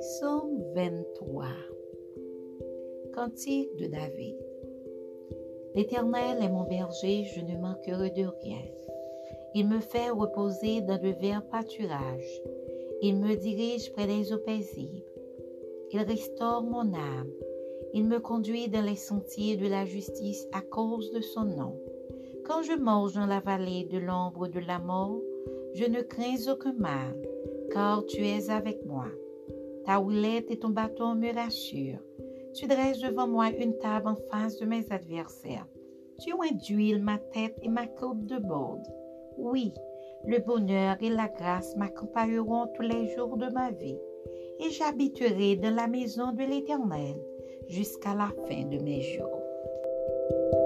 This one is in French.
Psaume 23 Cantique de David L'Éternel est mon berger, je ne manquerai de rien. Il me fait reposer dans de verts pâturages. Il me dirige près des eaux paisibles. Il restaure mon âme. Il me conduit dans les sentiers de la justice à cause de son nom. Quand je mange dans la vallée de l'ombre de la mort, je ne crains aucun mal, car tu es avec moi. Ta houlette et ton bâton me rassurent. Tu dresses devant moi une table en face de mes adversaires. Tu induis ma tête et ma coupe de borde. Oui, le bonheur et la grâce m'accompagneront tous les jours de ma vie, et j'habiterai dans la maison de l'Éternel jusqu'à la fin de mes jours.